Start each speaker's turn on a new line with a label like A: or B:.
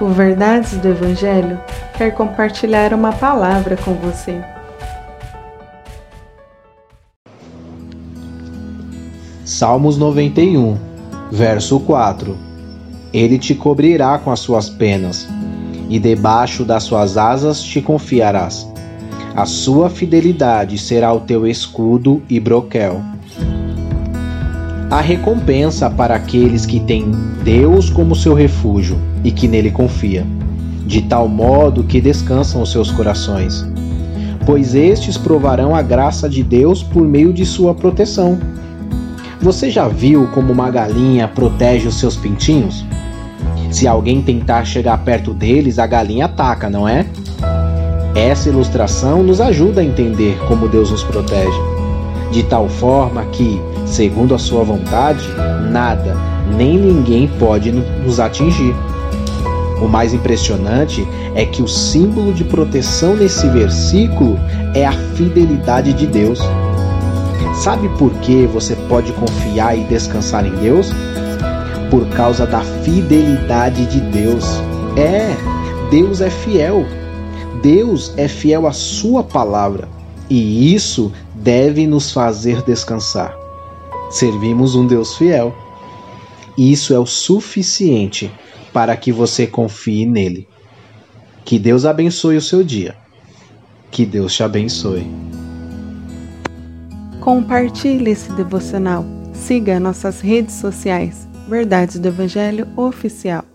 A: O Verdades do Evangelho quer compartilhar uma palavra com você.
B: Salmos 91, verso 4 Ele te cobrirá com as suas penas, e debaixo das suas asas te confiarás. A sua fidelidade será o teu escudo e broquel. Há recompensa para aqueles que têm Deus como seu refúgio e que nele confia, de tal modo que descansam os seus corações, pois estes provarão a graça de Deus por meio de sua proteção você já viu como uma galinha protege os seus pintinhos? Se alguém tentar chegar perto deles, a galinha ataca, não é? Essa ilustração nos ajuda a entender como Deus nos protege, de tal forma que, segundo a sua vontade, nada nem ninguém pode nos atingir. O mais impressionante é que o símbolo de proteção nesse versículo é a fidelidade de Deus. Sabe por que você pode confiar e descansar em Deus? Por causa da fidelidade de Deus. É, Deus é fiel. Deus é fiel à Sua palavra. E isso deve nos fazer descansar. Servimos um Deus fiel. Isso é o suficiente para que você confie nele. Que Deus abençoe o seu dia. Que Deus te abençoe.
A: Compartilhe esse devocional. Siga nossas redes sociais. Verdades do Evangelho Oficial.